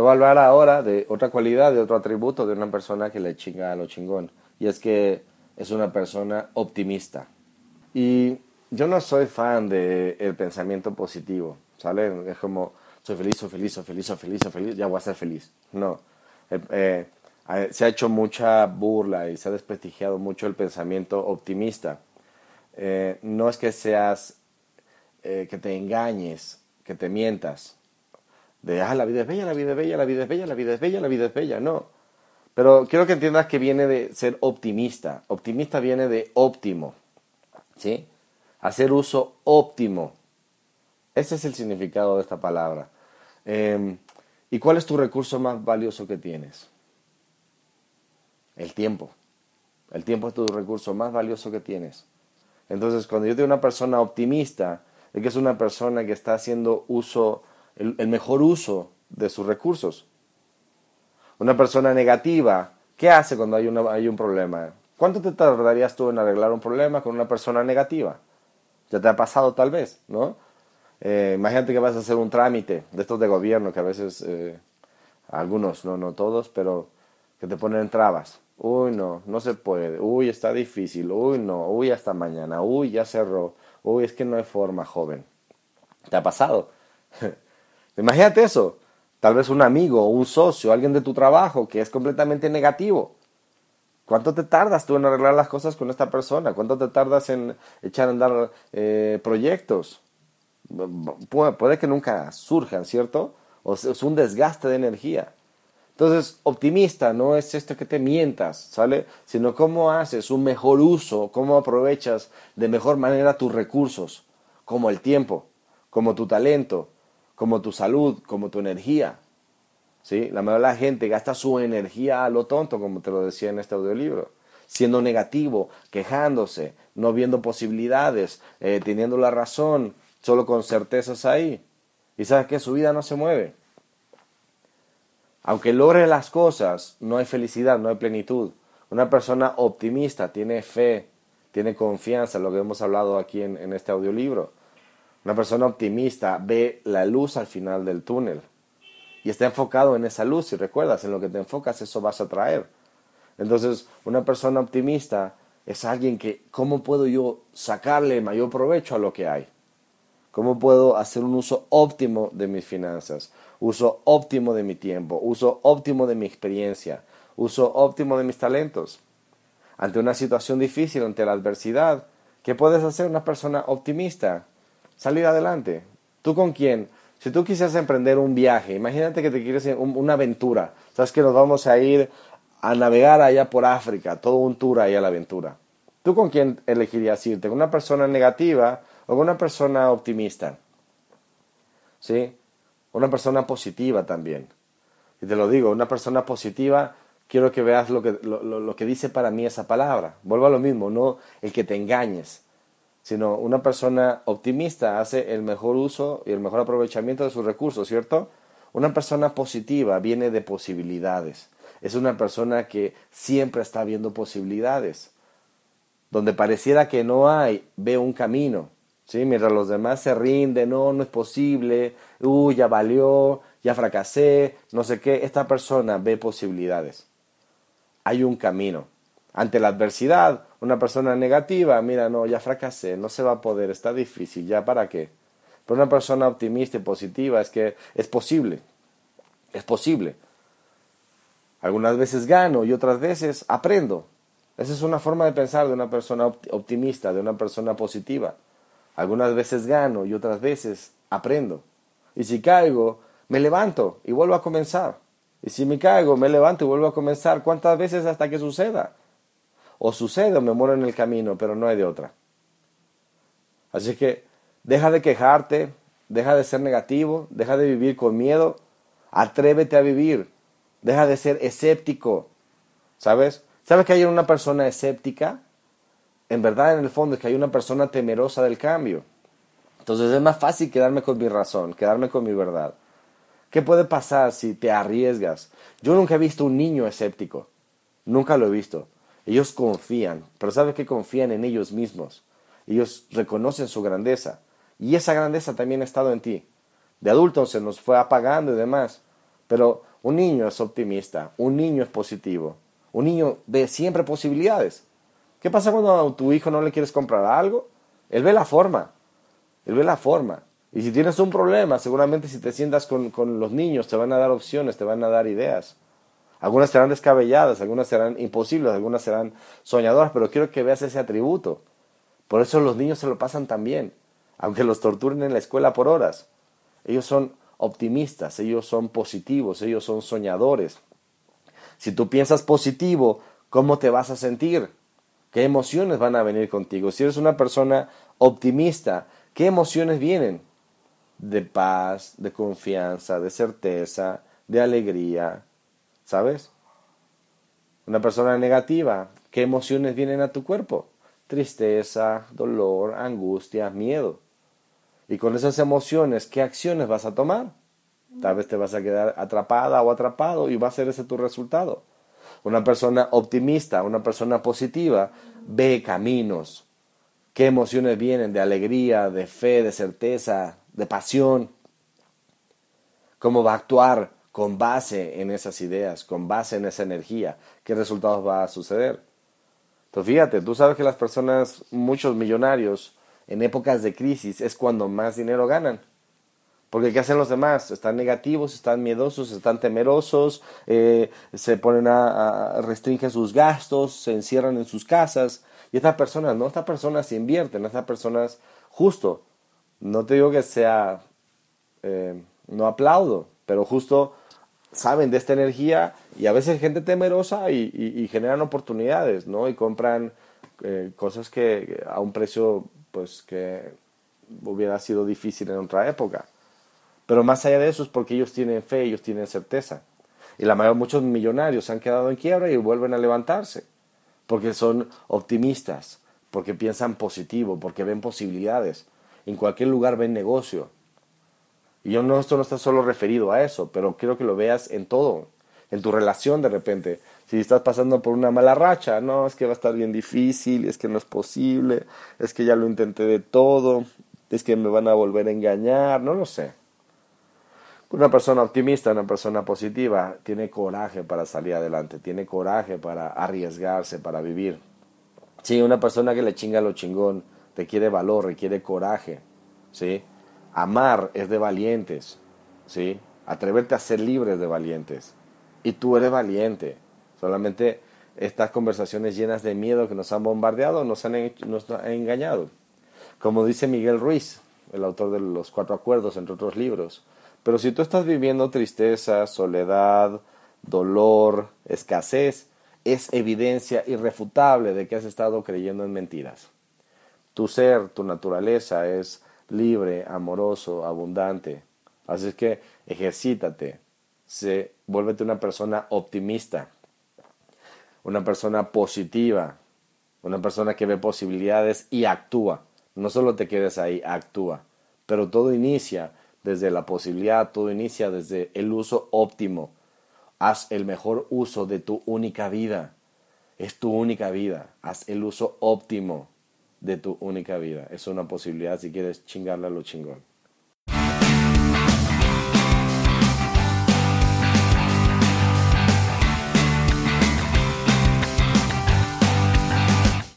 Te voy a hablar ahora de otra cualidad, de otro atributo de una persona que le chinga a lo chingón. Y es que es una persona optimista. Y yo no soy fan del pensamiento positivo, ¿sale? Es como, soy feliz, soy feliz, soy feliz, soy feliz, soy feliz, ya voy a ser feliz. No. Eh, eh, se ha hecho mucha burla y se ha desprestigiado mucho el pensamiento optimista. Eh, no es que seas, que te engañes, que te mientas, de, ah, la vida es bella, la vida es bella, la vida es bella, la vida es bella, la vida es bella, no. Pero quiero que entiendas que viene de ser optimista. Optimista viene de óptimo, ¿sí? Hacer uso óptimo. Ese es el significado de esta palabra. Em, ¿Y cuál es tu recurso más valioso que tienes? El tiempo. El tiempo es tu recurso más valioso que tienes. Entonces, cuando yo digo una persona optimista, es que es una persona que está haciendo uso el, mejor uso de sus recursos. Una persona negativa, ¿qué hace cuando hay, hay un problema? ¿Cuánto te tardarías tú en arreglar un problema con una persona negativa? Ya te ha pasado tal vez, ¿no? Eh, imagínate que vas a hacer un trámite de estos de gobierno, que a veces, eh, algunos, no, no todos, pero que te ponen trabas. Uy, no, no se puede. Uy, está difícil. Uy, no. Uy, hasta mañana. Uy, ya cerró. Uy, es que no hay forma, joven. ¿Te ha pasado? Imagínate eso. Tal vez un amigo, un socio, alguien de tu trabajo que es completamente negativo. ¿Cuánto te tardas tú en arreglar las cosas con esta persona? ¿Cuánto te tardas en echar a andar eh, proyectos? puede que nunca surjan, ¿cierto? O es un desgaste de energía. Entonces, optimista no es esto que te mientas, ¿sale? Sino cómo haces un mejor uso, cómo aprovechas de mejor manera tus recursos, como el tiempo, como tu talento, como tu salud, como tu energía. ¿Sí? La mayoría de la gente gasta su energía a lo tonto, como te lo decía en este audiolibro, siendo negativo, quejándose, no viendo posibilidades, eh, teniendo la razón, solo con certezas ahí. Y sabes que su vida no se mueve. Aunque logre las cosas, no hay felicidad, no hay plenitud. Una persona optimista tiene fe, tiene confianza, lo que hemos hablado aquí en, en este audiolibro. Una persona optimista ve la luz al final del túnel y está enfocado en esa luz. Si recuerdas, en lo que te enfocas, eso vas a traer. Entonces, una persona optimista es alguien que, ¿cómo puedo yo sacarle mayor provecho a lo que hay? ¿Cómo puedo hacer un uso óptimo de mis finanzas? Uso óptimo de mi tiempo, uso óptimo de mi experiencia, uso óptimo de mis talentos. Ante una situación difícil, ante la adversidad, ¿qué puedes hacer una persona optimista? Salir adelante. ¿Tú con quién? Si tú quisieras emprender un viaje, imagínate que te quieres una aventura. Sabes que nos vamos a ir a navegar allá por África, todo un tour ahí a la aventura. ¿Tú con quién elegirías irte? ¿Con una persona negativa o con una persona optimista? ¿Sí? Una persona positiva también. Y te lo digo, una persona positiva, quiero que veas lo que, lo que dice para mí esa palabra. Vuelvo a lo mismo, no el que te engañes sino una persona optimista hace el mejor uso y el mejor aprovechamiento de sus recursos, ¿cierto? Una persona positiva viene de posibilidades. Es una persona que siempre está viendo posibilidades. Donde pareciera que no hay, ve un camino. ¿sí? Mientras los demás se rinden, no, no es posible, uy, ya valió, ya fracasé, no sé qué. Esta persona ve posibilidades. Hay un camino. Ante la adversidad, una persona negativa, mira, no, ya fracasé, no se va a poder, está difícil, ya para qué. Pero una persona optimista y positiva es que es posible, es posible. Algunas veces gano y otras veces aprendo. Esa es una forma de pensar de una persona optimista, de una persona positiva. Algunas veces gano y otras veces aprendo. Y si caigo, me levanto y vuelvo a comenzar. Y si me caigo, me levanto y vuelvo a comenzar. ¿Cuántas veces hasta que suceda? O sucede o me muero en el camino, pero no hay de otra. Así que deja de quejarte, deja de ser negativo, deja de vivir con miedo, atrévete a vivir, deja de ser escéptico, ¿sabes? ¿Sabes que hay una persona escéptica? En verdad, en el fondo, es que hay una persona temerosa del cambio. Entonces es más fácil quedarme con mi razón, quedarme con mi verdad. ¿Qué puede pasar si te arriesgas? Yo nunca he visto un niño escéptico. Nunca lo he visto. Ellos confían, pero ¿sabes que confían en ellos mismos? Ellos reconocen su grandeza. Y esa grandeza también ha estado en ti. De adultos se nos fue apagando y demás. Pero Un niño es optimista, un niño es positivo, un niño ve siempre posibilidades. ¿Qué pasa cuando a tu hijo no le quieres comprar algo? Él ve la forma, él ve la forma. Y si tienes un problema, seguramente si te sientas con, con los niños te van a dar opciones, te van a dar ideas. Algunas serán descabelladas, algunas serán imposibles, algunas serán soñadoras, pero quiero que veas ese atributo. Por eso los niños se lo pasan tan bien, aunque los torturen en la escuela por horas. Ellos son optimistas, ellos son positivos, ellos son soñadores. Si tú piensas positivo, ¿cómo te vas a sentir? ¿Qué emociones van a venir contigo? Si eres una persona optimista, ¿qué emociones vienen? De paz, de confianza, de certeza, de alegría, ¿Sabes? Una persona negativa, ¿qué emociones vienen a tu cuerpo? Tristeza, dolor, angustia, miedo. Y con esas emociones, ¿qué acciones vas a tomar? Tal vez te vas a quedar atrapada o atrapado y va a ser ese tu resultado. Una persona optimista, una persona positiva, ve caminos. ¿Qué emociones vienen de alegría, de fe, de certeza, de pasión? ¿Cómo va a actuar con base en esas ideas, con base en esa energía, ¿qué resultados va a suceder? Entonces fíjate, tú sabes que las personas, muchos millonarios, en épocas de crisis es cuando más dinero ganan. Porque ¿qué hacen los demás? Están negativos, están miedosos, están temerosos, eh, se ponen a, a, restringen sus gastos, se encierran en sus casas. Y estas personas, no, estas personas se invierten, estas personas, justo, no te digo que sea, eh, no aplaudo, pero justo saben de esta energía y a veces gente temerosa y, generan oportunidades, ¿no? Y compran eh, cosas que a un precio, pues, que hubiera sido difícil en otra época. Pero más allá de eso es porque ellos tienen fe, ellos tienen certeza. Y la mayoría, muchos millonarios se han quedado en quiebra y vuelven a levantarse. Porque son optimistas, porque piensan positivo, porque ven posibilidades. En cualquier lugar ven negocio. Y yo no, esto no está solo referido a eso, pero quiero que lo veas en todo, en tu relación de repente. Si estás pasando por una mala racha, no, es que va a estar bien difícil, es que no es posible, es que ya lo intenté de todo, es que me van a volver a engañar, no lo sé. Una persona optimista, una persona positiva, tiene coraje para salir adelante, tiene coraje para arriesgarse, para vivir. Sí, una persona que le chinga lo chingón, requiere valor, requiere coraje, ¿sí? Amar es de valientes, ¿sí? Atreverte a ser libre de valientes. Y tú eres valiente. Solamente estas conversaciones llenas de miedo que nos han bombardeado nos nos han engañado. Como dice Miguel Ruiz, el autor de los Cuatro Acuerdos, entre otros libros. Pero si tú estás viviendo tristeza, soledad, dolor, escasez, es evidencia irrefutable de que has estado creyendo en mentiras. Tu ser, tu naturaleza es libre, amoroso, abundante. Así que ejercítate, se, vuélvete una persona optimista, una persona positiva, una persona que ve posibilidades y actúa. No solo te quedes ahí, actúa. Pero todo inicia desde la posibilidad, todo inicia desde el uso óptimo. Haz el mejor uso de tu única vida. Es tu única vida. Haz el uso óptimo de tu única vida. Es una posibilidad si quieres chingarla lo chingón.